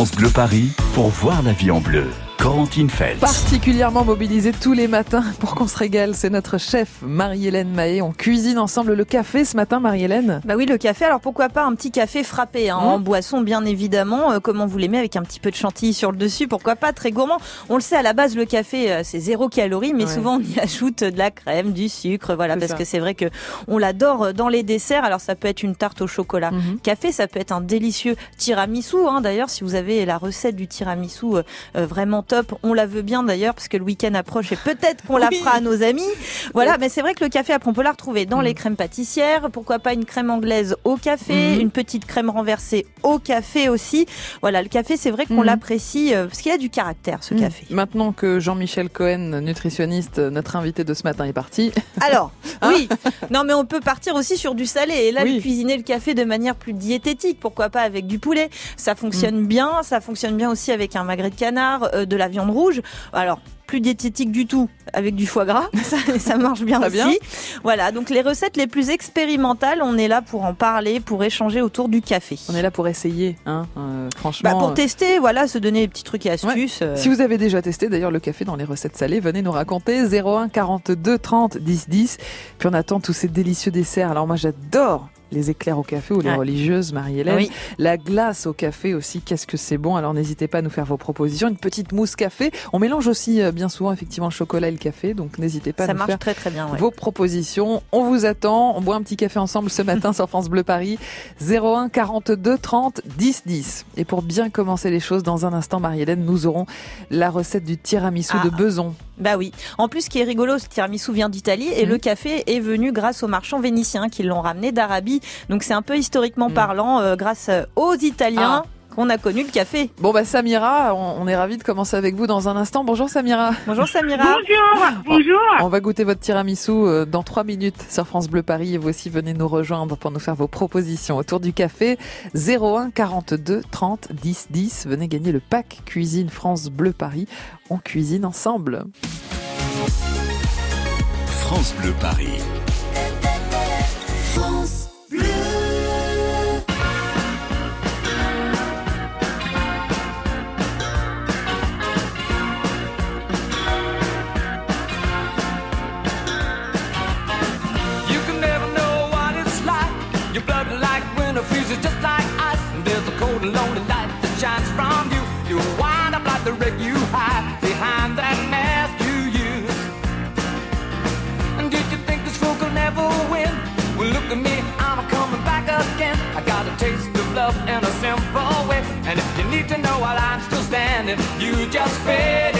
France Bleu Paris pour voir la vie en bleu. Corentine Fels. Particulièrement mobilisée tous les matins pour qu'on se régale, c'est notre chef Marie-Hélène Mahé. On cuisine ensemble le café ce matin, Marie-Hélène Bah oui, le café. Alors pourquoi pas un petit café frappé hein, Mmh. en boisson, bien évidemment, euh, comme on vous l'aimait, avec un petit peu de chantilly sur le dessus. Pourquoi pas très gourmand. On le sait à la base, le café euh, c'est zéro calorie, mais Ouais. souvent on y ajoute de la crème, du sucre, voilà, parce ça. que c'est vrai que on l'adore euh, dans les desserts. Alors ça peut être une tarte au chocolat. Mhm. Café, ça peut être un délicieux tiramisu. Hein. D'ailleurs, si vous avez la recette du tiramisu euh, euh, vraiment top, on la veut bien d'ailleurs, parce que le week-end approche et peut-être qu'on la fera à nos amis. Voilà, mais c'est vrai que le café, après, on peut la retrouver dans Mm. les crèmes pâtissières. Pourquoi pas une crème anglaise au café, Mhm. une petite crème renversée au café aussi. Voilà, le café, c'est vrai qu'on Mhm. l'apprécie euh, parce qu'il a du caractère, ce café. Maintenant que Jean-Michel Cohen, nutritionniste, notre invité de ce matin, est parti. Alors, oui. Non, mais on peut partir aussi sur du salé. Et là, Hein cuisiner le café de manière plus diététique. Pourquoi pas avec du poulet Ça Mm. fonctionne bien. Ça fonctionne bien aussi avec un magret de canard, euh, de la viande rouge. Alors, plus diététique du tout avec du foie gras. Ça, ça marche bien aussi. bien. Voilà. Donc, les recettes les plus expérimentales, on est là pour en parler, pour échanger autour du café. On est là pour essayer, hein, euh, franchement. Bah, pour euh, tester, voilà, se donner des petits trucs et astuces. euh, Si vous avez déjà testé d'ailleurs le café dans les recettes salées, venez nous raconter 01 42 30 10 10. Puis on attend tous ces délicieux desserts. Alors moi j'adore les éclairs au café ou les Ouais. religieuses, Marie-Hélène. Oui. La glace au café aussi, qu'est-ce que c'est bon? Alors n'hésitez pas à nous faire vos propositions. Une petite mousse café. On mélange aussi euh, bien souvent effectivement le chocolat et le café. Donc n'hésitez pas ça à nous faire très très bien. ouais. vos propositions. On vous attend. On boit un petit café ensemble ce matin sur France Bleu Paris. 01 42 30 10 10. Et pour bien commencer les choses, dans un instant, Marie-Hélène, nous aurons la recette du tiramisu Ah. de Beson. Bah oui. En plus, ce qui est rigolo, ce tiramisu vient d'Italie et Mhm. le café est venu grâce aux marchands vénitiens qui l'ont ramené d'Arabie. Donc c'est un peu historiquement Mhm. parlant, euh, grâce euh, aux Italiens Ah. qu'on a connu le café. Bon, bah, Samira, on, on est ravis de commencer avec vous dans un instant. Bonjour, Samira. Bonjour Samira. Bonjour, bonjour. On va goûter votre tiramisu euh, dans trois minutes sur France Bleu Paris et vous aussi venez nous rejoindre pour nous faire vos propositions autour du café 01 42 30 10 10. Venez gagner le pack cuisine France Bleu Paris. On cuisine ensemble. France Bleu Paris. You hide behind that mask you use. And did you think this fool could never win? Well, look at me, I'm coming back again. I got a taste of love in a simple way. And if you need to know while I'm still standing, you just fade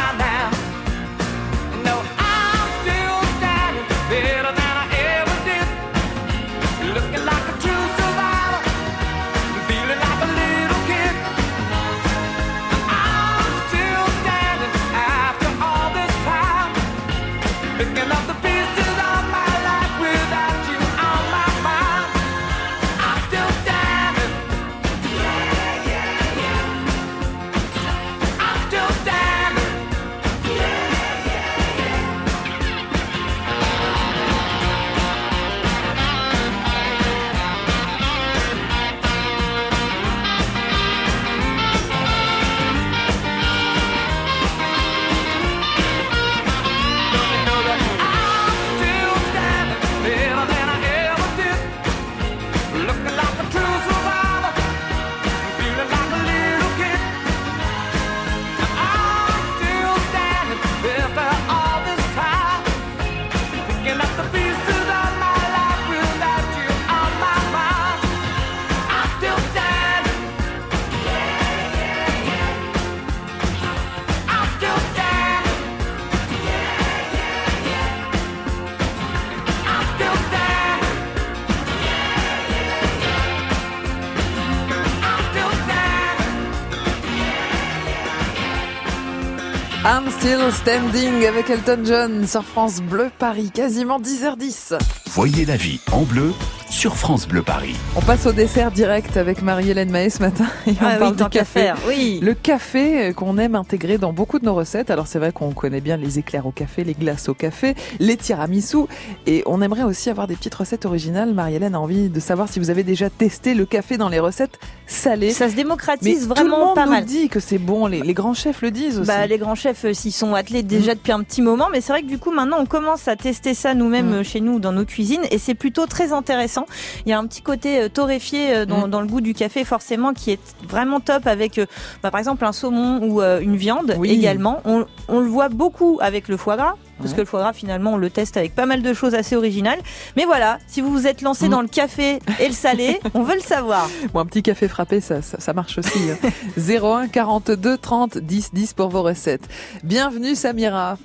still standing avec Elton John sur France Bleu Paris, quasiment 10h10. Voyez la vie en bleu sur France Bleu Paris. On passe au dessert direct avec Marie-Hélène Maé ce matin et on Ah parle oui, du tant café. faire, oui. Le café qu'on aime intégrer dans beaucoup de nos recettes. Alors c'est vrai qu'on connaît bien les éclairs au café, les glaces au café, les tiramisu et on aimerait aussi avoir des petites recettes originales. Marie-Hélène a envie de savoir si vous avez déjà testé le café dans les recettes salées. Ça se Mais démocratise tout le vraiment monde pas nous mal. dit que c'est bon, les, les grands chefs le disent aussi. Bah, les grands chefs euh, s'y sont attelés déjà depuis un petit moment, mais c'est vrai que du coup maintenant on commence à tester ça nous-mêmes Mm. euh, chez nous dans nos cuisines et c'est plutôt très intéressant. Il y a un petit côté euh, torréfié euh, dans, Mm. dans le goût du café forcément qui est vraiment top avec euh, bah, par exemple un saumon ou euh, une viande Oui. également. On, on le voit beaucoup avec le foie gras. Parce que le foie gras, finalement, on le teste avec pas mal de choses assez originales. Mais voilà, si vous vous êtes lancé Mm. dans le café et le salé, on veut le savoir. Bon, un petit café frappé, ça, ça, ça marche aussi. hein. 01 42 30 10 10 pour vos recettes. Bienvenue Samira.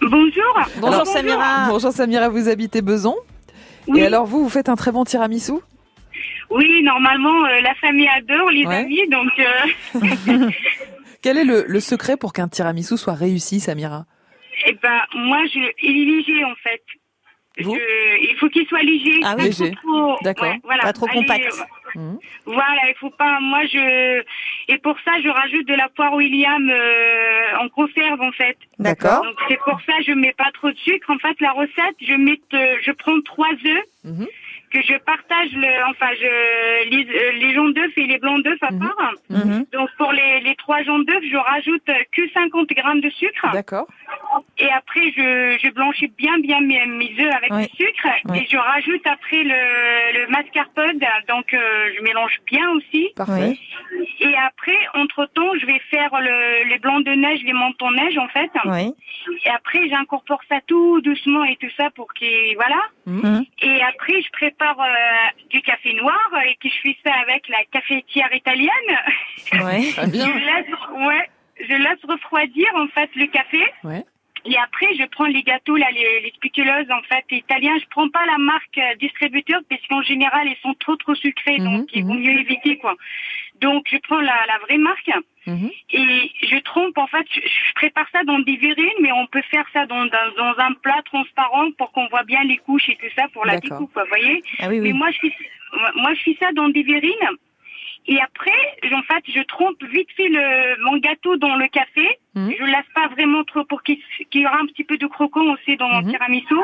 Bonjour. Bonjour Alors, Samira. Bonjour Samira, vous habitez Beson. Oui, Et alors vous, vous faites un très bon tiramisu? Oui normalement, euh, la famille adore les Ouais. amis, donc euh, Quel est le, le secret pour qu'un tiramisu soit réussi, Samira? Eh ben, moi, je, il est léger, en fait. Vous? Je- il faut qu'il soit léger. Ah oui. Léger. D'accord. ouais, voilà. Pas trop Allez, compact. euh, Mhm. Voilà, il faut pas. Moi, je et pour ça, je rajoute de la poire William euh, en conserve, en fait. D'accord. Donc c'est pour ça, je mets pas trop de sucre. En fait, la recette, je mets, euh, je prends trois œufs Mhm. Que je partage le, enfin, je les, euh, les jaunes d'œufs et les blancs d'œufs à Mhm. part. Mhm. Donc pour les, les trois jaunes d'œufs, je rajoute que 50 grammes de sucre. D'accord. Et après, je, je blanchis bien, bien mes, mes œufs avec Oui. le sucre. Oui. Et je rajoute après le, le mascarpone. Donc, euh, je mélange bien aussi. Parfait. Et après, entre-temps, je vais faire le, les blancs de neige, les mentons neige, en fait. Oui. Et après, j'incorpore ça tout doucement et tout ça pour qu'il... Voilà. Mhm. Et après, je prépare euh, du café noir et que je fais ça avec la cafetière italienne. Ouais. Très bien. Je laisse, ouais, je laisse refroidir, en fait, le café. Ouais. Et après, je prends les gâteaux, là, les, les spéculeuses, en fait, italiens. Je prends pas la marque euh, distributeur parce qu'en général, ils sont trop, trop sucrés. Mhm, donc, il vaut mhm. mieux éviter, quoi. Donc, je prends la, la vraie marque Mhm. et je trompe, en fait, je, je prépare ça dans des verrines, mais on peut faire ça dans, dans, dans un plat transparent pour qu'on voit bien les couches et tout ça pour la découpe, vous voyez? Ah oui, Mais moi, je fais, moi, je fais ça dans des verrines. Et après, en fait, je trompe vite fait le, mon gâteau dans le café. Mhm. Je le laisse pas vraiment trop pour qu'il qu'il y aura un petit peu de croquant aussi dans mon Mhm. tiramisu.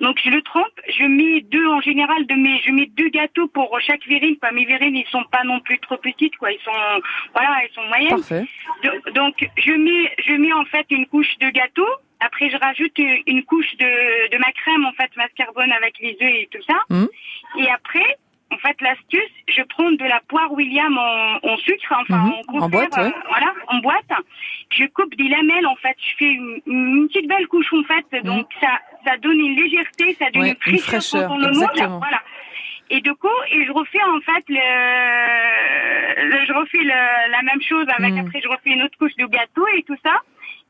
Donc, je le trompe. Je mets deux, en général, de mes, je mets deux gâteaux pour chaque verrine. Quoi. Mes verrines, ils sont pas non plus trop petites, quoi. Ils sont, voilà, ils sont moyennes. Parfait. Do- Donc, je mets, je mets en fait une couche de gâteau. Après, je rajoute une une couche de, de ma crème, en fait, mascarpone avec les œufs et tout ça. Mhm. Et après, en fait, l'astuce, je prends de la poire William en, en sucre, enfin Mhm. en En boîte, ouais. voilà, en boîte. Je coupe des lamelles, en fait. Je fais une, une petite belle couche, en fait. Donc, ça, ça donne une légèreté, ça donne Ouais, une fraîcheur, on le mange. Voilà. Et du coup, et je refais en fait le, le- je refais le- la même chose avec Mm. après je refais une autre couche de gâteau et tout ça.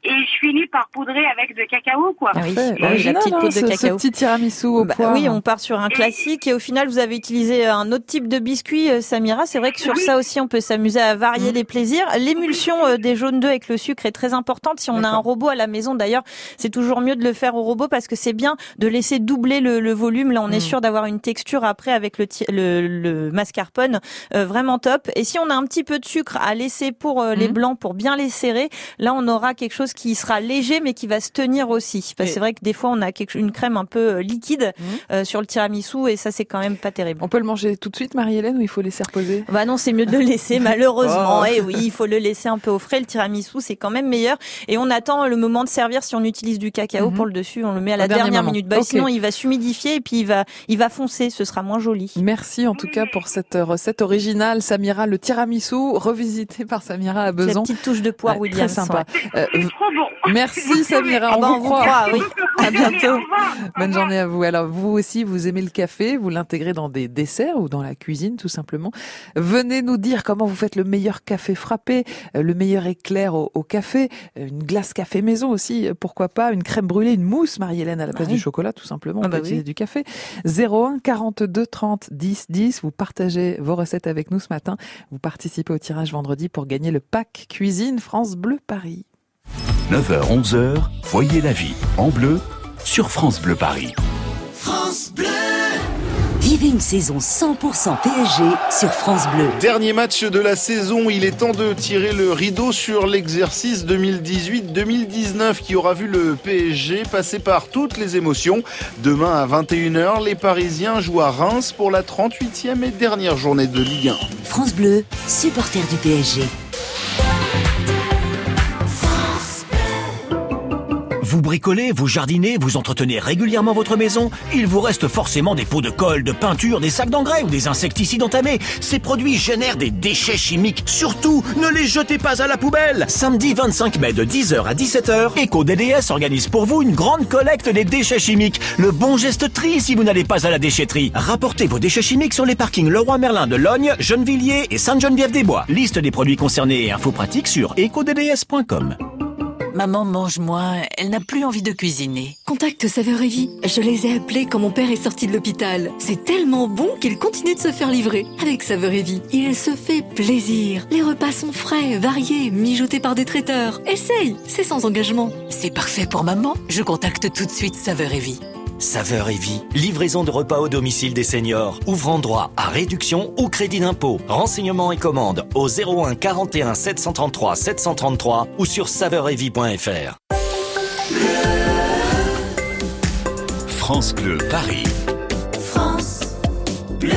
Et je finis par poudrer avec de cacao, quoi. Ah oui, bah oui, la petite hein, poudre de ce, ce cacao. petit tiramisu au Bah poire. oui, on part sur un classique et au final vous avez utilisé un autre type de biscuit, euh, Samira. C'est vrai que sur ça aussi on peut s'amuser à varier Mm. les plaisirs. L'émulsion euh, des jaunes d'œufs avec le sucre est très importante. Si on a un robot à la maison d'ailleurs, c'est toujours mieux de le faire au robot parce que c'est bien de laisser doubler le, le volume. Là on est Mm. sûr d'avoir une texture après avec le, le, le mascarpone euh, vraiment top. Et si on a un petit peu de sucre à laisser pour euh, les Mm. blancs pour bien les serrer, là on aura quelque chose qui sera léger mais qui va se tenir aussi. Parce que c'est vrai que des fois on a quelque, une crème un peu euh, liquide Mhm. euh, sur le tiramisu et ça c'est quand même pas terrible. On peut le manger tout de suite, Marie-Hélène, ou il faut laisser reposer? Bah non, c'est mieux de le laisser malheureusement. Oh. Et oui, il faut le laisser un peu au frais. Le tiramisu, c'est quand même meilleur. Et on attend le moment de servir si on utilise du cacao Mhm. pour le dessus. On le met à la dernière minute. Bah. Sinon, il va s'humidifier et puis il va, il va foncer. Ce sera moins joli. Merci en tout cas pour cette recette originale, Samira, le tiramisu, revisité par Samira à La Beson. petite touche de poire Ouais, Williams. Très sympa. ouais. Euh, Trop bon. merci Samira, Ah on vous on vous croit. croit, oui. À bientôt. Bonne journée à vous. Alors vous aussi, vous aimez le café, vous l'intégrez dans des desserts ou dans la cuisine tout simplement. Venez nous dire comment vous faites le meilleur café frappé, euh, le meilleur éclair au, au café, euh, une glace café maison aussi, euh, pourquoi pas, une crème brûlée, une mousse Marie-Hélène à la place oui. du chocolat tout simplement, Ah on bah oui. du café. 01 42 30 10 10, vous partagez vos recettes avec nous ce matin. Vous participez au tirage vendredi pour gagner le pack cuisine France Bleu Paris. 9h-11h, voyez la vie en bleu sur France Bleu Paris. Vivez une saison 100% PSG sur France Bleu. Dernier match de la saison, il est temps de tirer le rideau sur l'exercice 2018-2019 qui aura vu le PSG passer par toutes les émotions. Demain à 21h, les Parisiens jouent à Reims pour la 38e et dernière journée de Ligue 1. France Bleu, supporter du PSG. Vous bricolez, vous jardinez, vous entretenez régulièrement votre maison Il vous reste forcément des pots de colle, de peinture, des sacs d'engrais ou des insecticides entamés. Ces produits génèrent des déchets chimiques. Surtout, ne les jetez pas à la poubelle Samedi 25 mai de 10h à 17h, EcoDDS organise pour vous une grande collecte des déchets chimiques. Le bon geste tri si vous n'allez pas à la déchetterie. Rapportez vos déchets chimiques sur les parkings Leroy Merlin de Logne, Gennevilliers et Sainte-Geneviève-des-Bois. Liste des produits concernés et infos pratiques sur ecodds.com. Maman mange moins, elle n'a plus envie de cuisiner. Contacte Saveur et Vie. Je les ai appelés quand mon père est sorti de l'hôpital. C'est tellement bon qu'il continue de se faire livrer. Avec Saveur et Vie, il se fait plaisir. Les repas sont frais, variés, mijotés par des traiteurs. Essaye, c'est sans engagement. C'est parfait pour maman. Je contacte tout de suite Saveur et Vie. Saveur et vie, livraison de repas au domicile des seniors, ouvrant droit à réduction ou crédit d'impôt. Renseignements et commandes au 01 41 733 733 ou sur saveuretvie.fr. France Bleu Paris. France Bleu.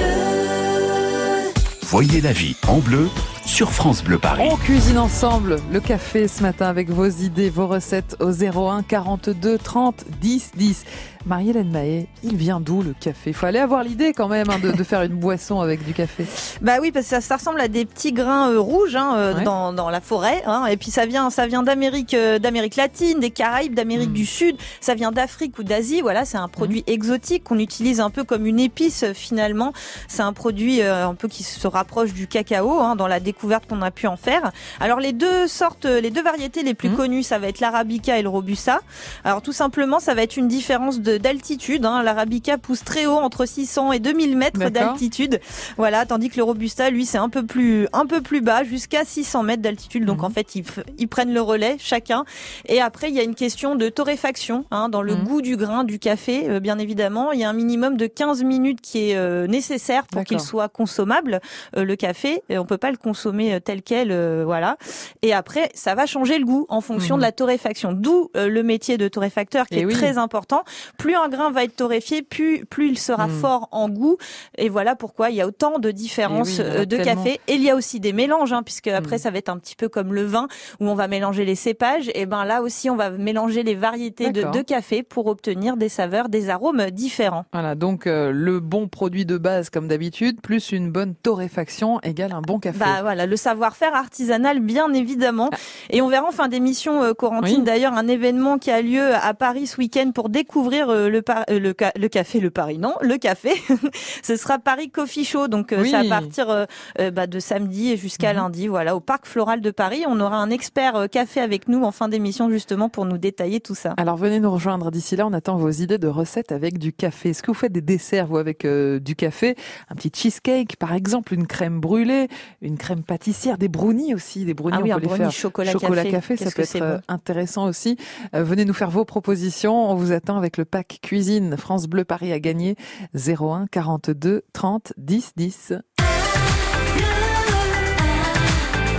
Voyez la vie en bleu sur France Bleu Paris. On cuisine ensemble le café ce matin avec vos idées, vos recettes au 01 42 30 10 10. Marie-Hélène Mahé, il vient d'où le café? Il faut aller avoir l'idée quand même hein, de, de, faire une boisson avec du café. Bah oui, parce que ça, ça ressemble à des petits grains euh, rouges hein, euh, Ouais. dans, dans la forêt. Hein, et puis ça vient, ça vient d'Amérique, euh, d'Amérique latine, des Caraïbes, d'Amérique Mm. du Sud. Ça vient d'Afrique ou d'Asie. Voilà, c'est un produit exotique qu'on utilise un peu comme une épice finalement. C'est un produit un peu qui se rapproche du cacao dans la découverte qu'on a pu en faire. Alors les deux sortes, les deux variétés les plus Mm. connues, ça va être l'arabica et le robusta. Alors tout simplement, ça va être une différence de d'altitude. Hein. L'arabica pousse très haut, entre 600 et 2000 mètres d'altitude. Voilà, tandis que le robusta, lui, c'est un peu plus un peu plus bas, jusqu'à 600 mètres d'altitude. Donc Mhm. en fait, ils, ils prennent le relais chacun. Et après, il y a une question de torréfaction hein, dans le Mhm. goût du grain du café, euh, bien évidemment. Il y a un minimum de 15 minutes qui est euh, nécessaire pour qu'il soit consommable euh, le café. Et on peut pas le consommer euh, tel quel, euh, voilà. Et après, ça va changer le goût en fonction Mhm. de la torréfaction. D'où euh, le métier de torréfacteur qui Eh est oui. très important. Plus un grain va être torréfié, plus plus il sera Mhm. fort en goût. Et voilà pourquoi il y a autant de différences Eh oui, euh, de tellement. café. Et il y a aussi des mélanges, hein, puisque après Mhm. ça va être un petit peu comme le vin où on va mélanger les cépages. Et ben là aussi, on va mélanger les variétés de, de café pour obtenir des saveurs, des arômes différents. Voilà, donc euh, le bon produit de base comme d'habitude, plus une bonne torréfaction égale un bon café. Bah voilà, le savoir-faire artisanal, bien évidemment. Et on verra en fin d'émission, euh, Corentine, Ah. Oui. d'ailleurs, un événement qui a lieu à Paris ce week-end pour découvrir euh, le, par- euh, le, ca- le café, le Paris, non, le café. Ce sera Paris Coffee Show, donc euh, Oui. c'est à partir euh, euh, bah, de samedi et jusqu'à Mhm. lundi, voilà, au Parc Floral de Paris. On aura un expert euh, café avec nous en fin d'émission, justement, pour nous détailler tout ça. Alors venez nous rejoindre d'ici là, on attend vos idées de recettes avec du café. Est-ce que vous faites des desserts vous avec euh, du café? Un petit cheesecake par exemple, une crème brûlée, une crème pâtissière, des brownies aussi, des brownies Ah oui, on un peut les brownie faire chocolat, chocolat café. café, ça peut être euh, bon? intéressant aussi. Euh, venez nous faire vos propositions, on vous attend avec le pack cuisine France Bleu Paris à gagner 01 42 30 10 10.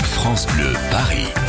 France Bleu Paris.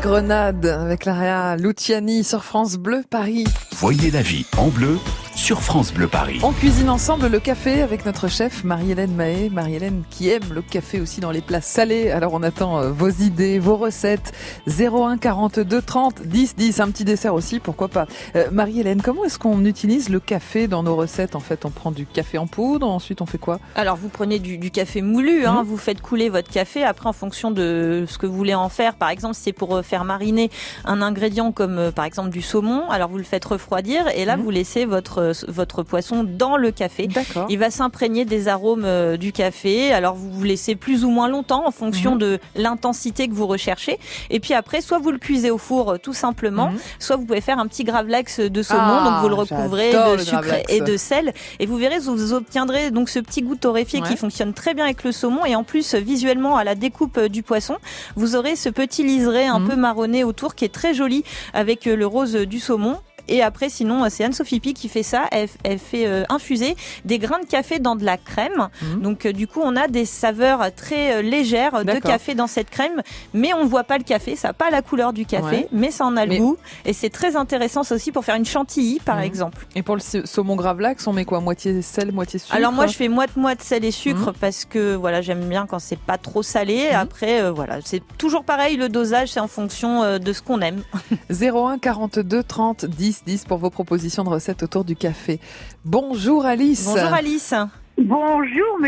Grenade avec Laria Luciani sur France Bleu Paris. Voyez la vie en bleu sur France Bleu Paris. On cuisine ensemble le café avec notre chef Marie-Hélène Mahé. Marie-Hélène qui aime le café aussi dans les plats salés. Alors on attend euh, vos idées, vos recettes. 01 42 30 10 10. Un petit dessert aussi, pourquoi pas. Euh, Marie-Hélène, comment est-ce qu'on utilise le café dans nos recettes? En fait, on prend du café en poudre, ensuite on fait quoi? Alors vous prenez du, du café moulu, hein, Mhm. vous faites couler votre café. Après, en fonction de ce que vous voulez en faire, par exemple, si c'est pour euh, faire mariner un ingrédient comme par exemple du saumon, alors vous le faites refroidir et là Mhm. vous laissez votre votre poisson dans le café. Il va s'imprégner des arômes euh, du café. Alors vous vous laissez plus ou moins longtemps en fonction Mhm. de l'intensité que vous recherchez. Et puis après, soit vous le cuisez au four euh, tout simplement, Mhm. soit vous pouvez faire un petit gravlax de saumon. Ah, donc vous le recouvrez de le sucre gravlax. et de sel. Et vous verrez, vous obtiendrez donc ce petit goût torréfié Ouais. qui fonctionne très bien avec le saumon. Et en plus, visuellement, à la découpe euh, du poisson, vous aurez ce petit liseré un Mhm. peu marronné autour qui est très joli avec euh, le rose euh, du saumon. Et après, sinon, euh, c'est Anne-Sophie Pi qui fait ça. Elle, elle fait euh, infuser des grains de café dans de la crème. Mhm. Donc, euh, du coup, on a des saveurs très euh, légères de café dans cette crème. Mais on ne voit pas le café. Ça n'a pas la couleur du café, Ouais. mais ça en a le goût. Et c'est très intéressant, ça aussi, pour faire une chantilly, par Mhm. exemple. Et pour le sa- saumon gravlax, on met quoi? Moitié sel, moitié sucre? Alors moi je fais moite-moite sel et Mhm. sucre parce que voilà j'aime bien quand c'est pas trop salé. Après voilà c'est toujours pareil le dosage c'est en fonction de ce qu'on aime. 01 42 30 10 10 pour vos propositions de recettes autour du café. Bonjour Alice. Bonjour Alice. Bonjour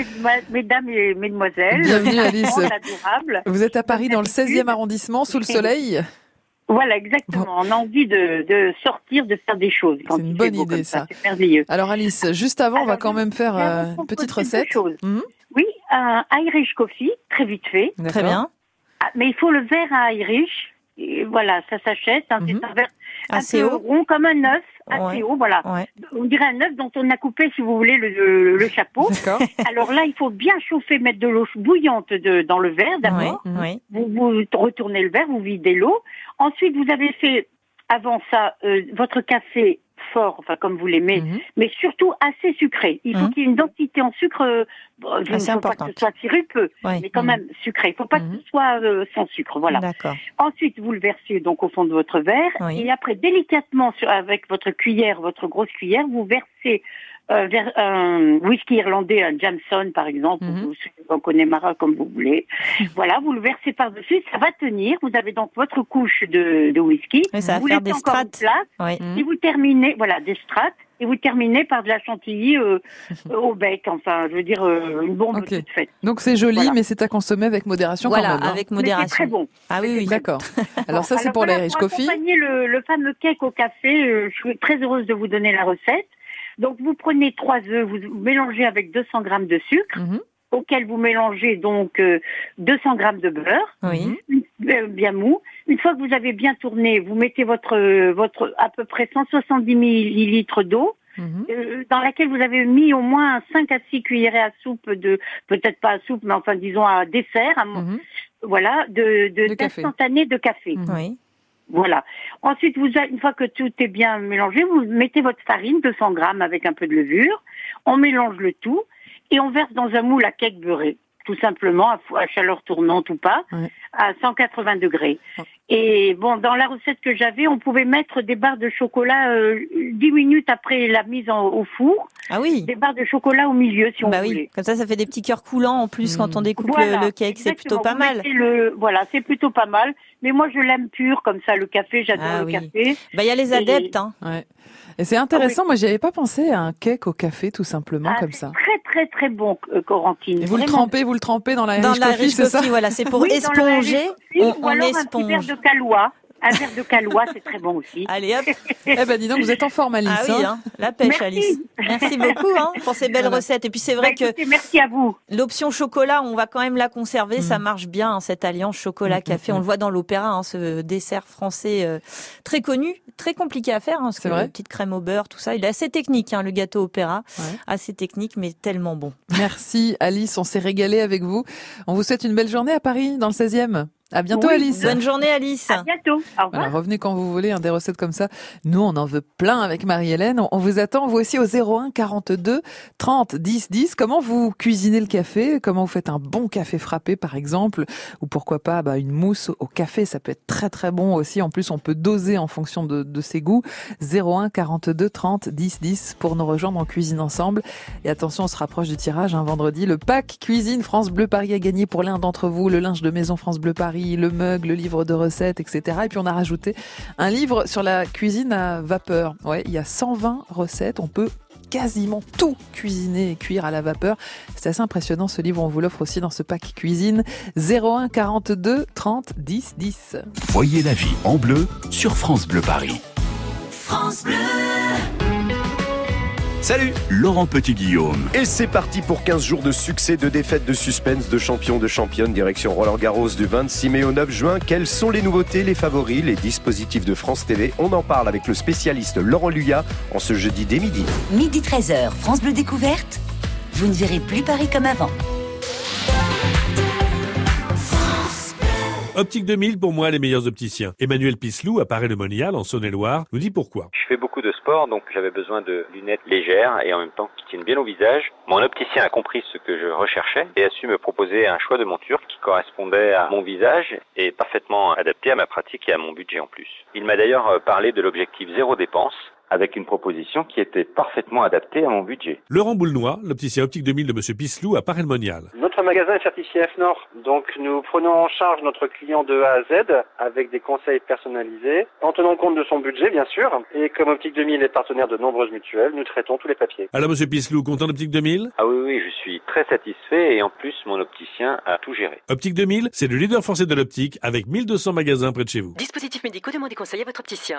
mesdames et mesdemoiselles. Bienvenue, Alice. Adorable. Vous êtes à Paris dans le 16e arrondissement, sous le soleil Voilà, exactement. On a envie de, de sortir, de faire des choses. C'est une bonne idée, comme ça. C'est merveilleux. Alors Alice, juste avant, on va quand même faire euh, une petite recette. Mhm. Oui, un Irish coffee, très vite fait. Très bien. Ah, mais il faut le verre à Irish. Et voilà, ça s'achète. hein, Mhm. C'est un verre Assez haut. rond, comme un œuf, assez Ouais. haut, voilà. Ouais. On dirait un œuf dont on a coupé, si vous voulez, le, le, le chapeau. Alors là, il faut bien chauffer, mettre de l'eau bouillante de, dans le verre d'abord. Oui. vous, vous retournez le verre, vous videz l'eau. Ensuite, vous avez fait, avant ça, euh, votre café fort, enfin comme vous l'aimez, Mhm. mais surtout assez sucré. Il faut Mhm. qu'il y ait une densité en sucre, euh, bon, il ne faut pas que ce soit sirupeux, Ouais. mais quand Mhm. même sucré. Il ne faut pas Mhm. que ce soit euh, sans sucre, voilà. D'accord. Ensuite, vous le versez donc au fond de votre verre, Oui. et après, délicatement, sur, avec votre cuillère, votre grosse cuillère, vous versez euh, vers un whisky irlandais, un Jameson par exemple, Mhm. ou vous en connaissez Mara comme vous voulez. voilà, vous le versez par-dessus, ça va tenir. Vous avez donc votre couche de, de whisky. Ça va vous faire laissez des strates. place, Oui. Mhm. et vous terminez, voilà, des strates, et vous terminez par de la chantilly euh, euh, au bec, enfin, je veux dire, euh, une bombe Ok. toute faite. Donc c'est joli, Voilà. mais c'est à consommer avec modération Voilà, quand même. hein. avec Mais c'est très modération. bon. Ah oui, oui. D'accord. Alors ça, c'est pour voilà, l'Irish Coffee. accompagner le, le fameux cake au café, euh, je suis très heureuse de vous donner la recette. Donc vous prenez trois œufs, vous mélangez avec 200 grammes de sucre. Mhm. auquel vous mélangez donc euh, 200 grammes de beurre, Oui. euh, bien mou. Une fois que vous avez bien tourné, vous mettez votre euh, votre à peu près 170 millilitres d'eau. Mhm. euh, dans laquelle vous avez mis au moins 5 à 6 cuillerées à soupe de, peut-être pas à soupe, mais enfin disons à dessert, à Mhm. voilà, de, de, De café. d'instantané de café. Oui. Voilà. Ensuite, vous, une fois que tout est bien mélangé, vous mettez votre farine, 200 grammes avec un peu de levure. On mélange le tout et on verse dans un moule à cake beurré, tout simplement à, chaleur tournante ou pas, à 180 degrés. Et bon, dans la recette que j'avais, on pouvait mettre des barres de chocolat euh, 10 minutes après la mise en- au four, Ah oui. des barres de chocolat au milieu, si on Bah oui. voulait. Comme ça, ça fait des petits cœurs coulants en plus quand on découpe Voilà, le, le cake. C'est plutôt pas mal. Le, voilà, c'est plutôt pas mal. Mais moi, je l'aime pur comme ça, le café. J'adore Ah le oui. café. Bah, il y a les Et- adeptes. Hein. Ouais. Et c'est intéressant, moi j'y avais pas pensé à un cake au café tout simplement Ah, comme c'est ça. Très très très bon, euh, Corentine. Et vous le trempez, vous le trempez dans la Dans Irish la coffee, c'est ça voilà, c'est pour Oui, dans le esponger. Irish coffee, On, ou on alors un petit verre esponge. de calois. Un verre de calois, c'est très bon aussi. Allez hop. Eh ben dis donc, vous êtes en forme Alice. Ah oui, hein, la pêche, Merci. Alice. Merci beaucoup hein, pour ces belles Voilà. recettes. Et puis c'est Bah, vrai que merci à vous. l'option chocolat, on va quand même la conserver. Ça marche bien, hein, cette alliance chocolat-café. Mm, mm, On le voit dans l'opéra, hein, ce dessert français euh, très connu, très compliqué à faire. Hein, parce C'est que vrai petite crème au beurre, tout ça. Il est assez technique, hein, le gâteau opéra. Ouais. Assez technique, mais tellement bon. Merci Alice, on s'est régalé avec vous. On vous souhaite une belle journée à Paris, dans le 16e. À bientôt Oui, Alice. Bonne journée, Alice. À bientôt. Au revoir. Voilà, revenez quand vous voulez, hein, des recettes comme ça. Nous, on en veut plein avec Marie-Hélène. On- vous attend, vous aussi, au 01 42 30 10 10. Comment vous cuisinez le café? Comment vous faites un bon café frappé, par exemple? Ou pourquoi pas bah, une mousse au café Ça peut être très très bon aussi. En plus, on peut doser en fonction de, de ses goûts. 01 42 30 10 10 pour nous rejoindre en cuisine ensemble. Et attention, on se rapproche du tirage un vendredi. Le pack cuisine France Bleu Paris a gagné pour l'un d'entre vous le linge de maison France Bleu Paris, le mug, le livre de recettes, etc. Et puis on a rajouté un livre sur la cuisine à vapeur. Ouais, il y a 120 recettes. On peut quasiment tout cuisiner et cuire à la vapeur. C'est assez impressionnant ce livre. On vous l'offre aussi dans ce pack cuisine 01 42 30 10 10. Voyez la vie en bleu sur France Bleu Paris. France Bleu. Salut Laurent Petit-Guillaume. Et c'est parti pour 15 jours de succès, de défaites, de suspense, de champions, de championnes. Direction Roland Garros du 26 mai au 9 juin. Quelles sont les nouveautés, les favoris, les dispositifs de France TV On en parle avec le spécialiste Laurent Luyat en ce jeudi dès midi. Midi 13h, France Bleu Découverte. Vous ne verrez plus Paris comme avant. Optique 2000, pour moi, les meilleurs opticiens. Emmanuel Pislou, à Paris-le-Monial, en Saône-et-Loire, nous dit pourquoi. Je fais beaucoup de sport, donc j'avais besoin de lunettes légères et en même temps qui tiennent bien au visage. Mon opticien a compris ce que je recherchais et a su me proposer un choix de monture qui correspondait à mon visage et parfaitement adapté à ma pratique et à mon budget en plus. Il m'a d'ailleurs euh, parlé de l'objectif zéro dépense avec une proposition qui était parfaitement adaptée à mon budget. Laurent Boulnois, l'opticien Optique 2000 de Monsieur Pislou, à Paris-le-Monial. Notre magasin est certifié FNOR, donc nous prenons en charge notre client de A à Z avec des conseils personnalisés, en tenant compte de son budget bien sûr, et comme Optique 2000 est partenaire de nombreuses mutuelles, nous traitons tous les papiers. Alors, Monsieur Pislou, content d'Optique 2000 Ah oui, oui, je suis très satisfait et en plus mon opticien a tout géré. Optique 2000, c'est le leader français de l'optique avec 1200 magasins près de chez vous. Dispositifs médicaux, demandez conseil à votre opticien.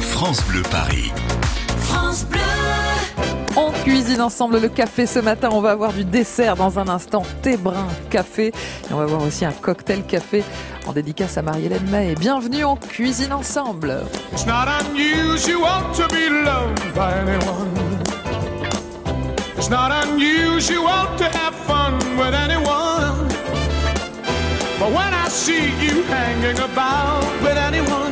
France Bleu Paris. France Bleu. On cuisine ensemble le café ce matin. On va avoir du dessert dans un instant, thé brun café. Et on va avoir aussi un cocktail café en dédicace à Marie-Hélène May. Bienvenue, on cuisine ensemble. It's not unusual to be loved by anyone. It's not unusual to have fun with anyone. But when I see you hanging about with anyone,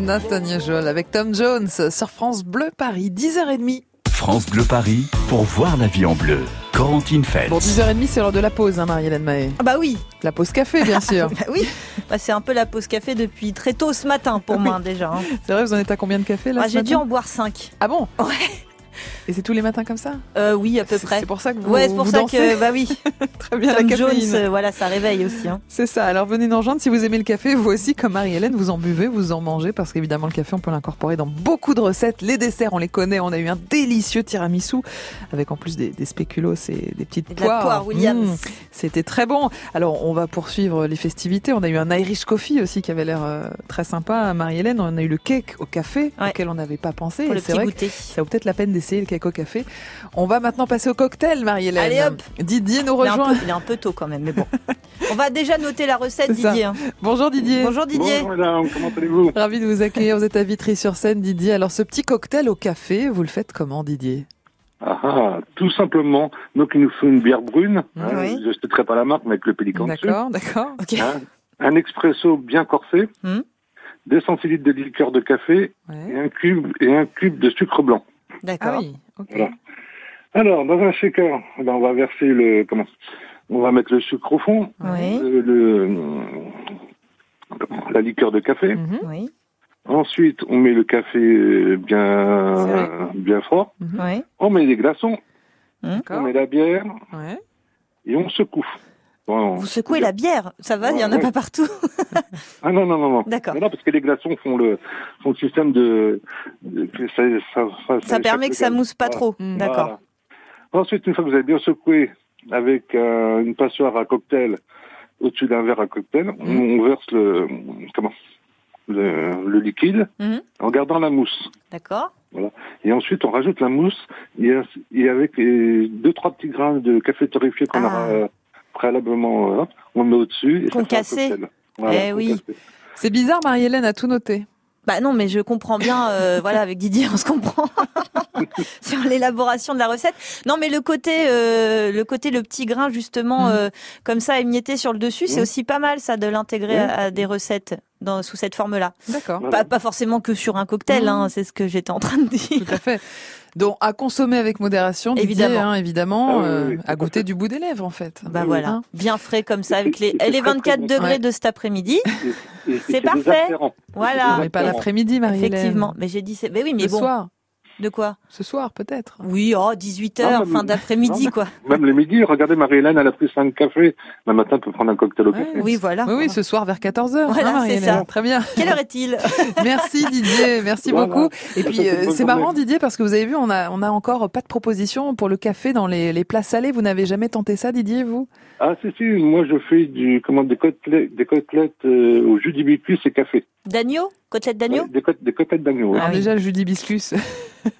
not unusual avec Tom Jones sur France Bleu Paris, 10h30. France Bleu Paris pour voir la vie en bleu. Corentine Feltz. Bon, 10h30, c'est l'heure de la pause, hein, Marie-Hélène Mahé. Ah bah oui. La pause café, bien sûr. bah oui. Bah, c'est un peu la pause café depuis très tôt ce matin pour moi déjà. hein. C'est vrai, vous en êtes à combien de café là Ah, J'ai dû en boire 5. Ah bon? Ouais. Et c'est tous les matins comme ça Euh, oui, à peu près. c'est pour ça que vous- Ouais, c'est pour vous ça dansez que bah oui. Très bien, Tom la Jones, euh, voilà, ça réveille aussi. hein. C'est ça. Alors venez nous rejoindre si vous aimez le café, vous aussi comme Marie-Hélène, vous en buvez, vous en mangez parce qu'évidemment le café on peut l'incorporer dans beaucoup de recettes. Les desserts on les connaît, on a eu un délicieux tiramisu avec en plus des, des spéculoos et des petites Et de la poires. poire Williams. Mmh, C'était très bon. Alors on va poursuivre les festivités. On a eu un Irish coffee aussi qui avait l'air euh, très sympa. Marie-Hélène, on a eu le cake au café auquel on n'avait pas pensé. Pour le petit vrai goûter. ça vaut peut-être la peine d'essayer le cake au café. On va maintenant passer au cocktail, Marie-Hélène. Allez, hop. Didier nous Il est, un rejoint. peu, il est un peu tôt quand même, mais bon. On va déjà noter la recette. Didier. hein. Bonjour Didier. Bonjour Didier. Bonjour madame, comment allez-vous? Ravi de vous accueillir. Vous êtes à Vitry-sur-Seine, Didier. Alors, ce petit cocktail au café, vous le faites comment, Didier? Ah, ah, Tout simplement, donc il nous faut une bière brune, hein, Oui. je ne citerai pas la marque, mais avec le pélican dessus. D'accord, d'accord. Hein, un expresso bien corsé, Hmm. deux centilitres de liqueur de café et, un cube, et un cube de sucre blanc. D'accord. Ah oui. Voilà. Alors, dans un shaker, ben, on va verser le... Comment On va mettre le sucre au fond, Oui. le, le- la liqueur de café. Mhm. Oui. Ensuite, on met le café bien, bien froid. Oui. On met les glaçons. On met la bière. Ouais. Et on secoue. Bon, Vous secouez la bière, ça va, il y en a pas partout. Ah non, non, non, non. D'accord. Non, parce que les glaçons font le, font le système de... ça, ça, ça, Ça permet que ça mousse pas trop. Voilà. D'accord. Voilà. Ensuite, une fois que vous avez bien secoué avec euh, une passoire à cocktail au-dessus d'un verre à cocktail, on, on verse le, comment, le, le liquide Mhm. en gardant la mousse. D'accord. Voilà. Et ensuite, on rajoute la mousse et, et avec les deux, trois petits grains de café torréfié qu'on Ah. euh, préalablement, euh, on le met au-dessus. et Concassé. Voilà, Eh oui. C'est bizarre, Marie-Hélène a tout noté. Bah non, mais je comprends bien. euh, voilà, avec Didier, on se comprend sur l'élaboration de la recette. Non, mais le côté, euh, le côté, le petit grain justement, Mm. euh, comme ça émietté sur le dessus, c'est Mhm. aussi pas mal ça de l'intégrer Oui. à, à des recettes dans, sous cette forme-là. D'accord. Pas, pas forcément que sur un cocktail, hein, c'est ce que j'étais en train de dire. Tout à fait. Donc, à consommer avec modération, Didier, Évidemment. hein, évidemment, Ah oui, euh, oui, à goûter du bout des lèvres, en fait. Bah voilà, Hein bien frais comme ça avec les, les très, 24 très bon. degrés Ouais. de cet après-midi. C'est parfait. Voilà. Mais pas l'après-midi, Marie-Hélène. Effectivement, mais j'ai dit c'est. Mais oui, mais Le bon. soir. De quoi Ce soir, peut-être. Oui, oh 18 Non, h mais- fin d'après-midi quoi. Même le midi, regardez, Marie-Hélène, elle a pris 5 cafés. Le matin, elle peut prendre un cocktail au Ouais. café. Oui, voilà. Oui, oui, ce soir vers 14h. Voilà, c'est ça. Très bien. Quelle heure est-il Merci Didier, merci Voilà. beaucoup. Et puis euh, c'est marrant. Didier parce que vous avez vu, on a on a encore pas de proposition pour le café dans les, les plats salés. Vous n'avez jamais tenté ça, Didier, vous? Ah, si, si, moi, je fais du, comment, des côtelettes, des côtelettes euh, au jus d'hibiscus et café. D'agneau? Côtelette d'agneau? Ouais, des, côte- des côtelettes d'agneau. ouais. Alors oui. déjà le jus d'hibiscus.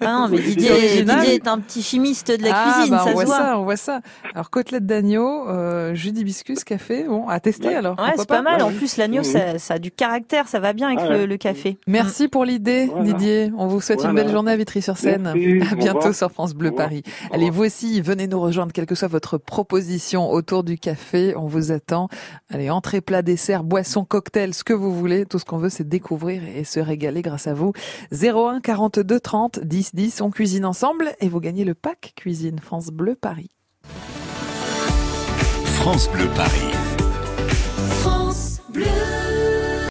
Ah non, mais Didier, est un petit chimiste de la ah, cuisine, bah, ça on voit se voit. ça, on voit ça. Alors côtelette d'agneau, euh, jus d'hibiscus, café, bon, à tester Ouais. alors. Ouais, c'est pas mal. Ouais, En plus, l'agneau, Mhm. ça, ça a du caractère, ça va bien avec Ah le, café. Merci pour l'idée, Voilà. Didier. On vous souhaite une belle journée à Vitry-sur-Seine. À bientôt sur France Bleu. Paris. Allez, vous aussi, venez nous rejoindre, quelle que soit votre proposition autour du café. On vous attend. Allez, entrée, plat, dessert, boisson, cocktail, ce que vous voulez. Tout ce qu'on veut, c'est découvrir et se régaler grâce à vous. 01 42 30 10 10, on cuisine ensemble et vous gagnez le pack cuisine France Bleu Paris. France Bleu Paris. France Bleu.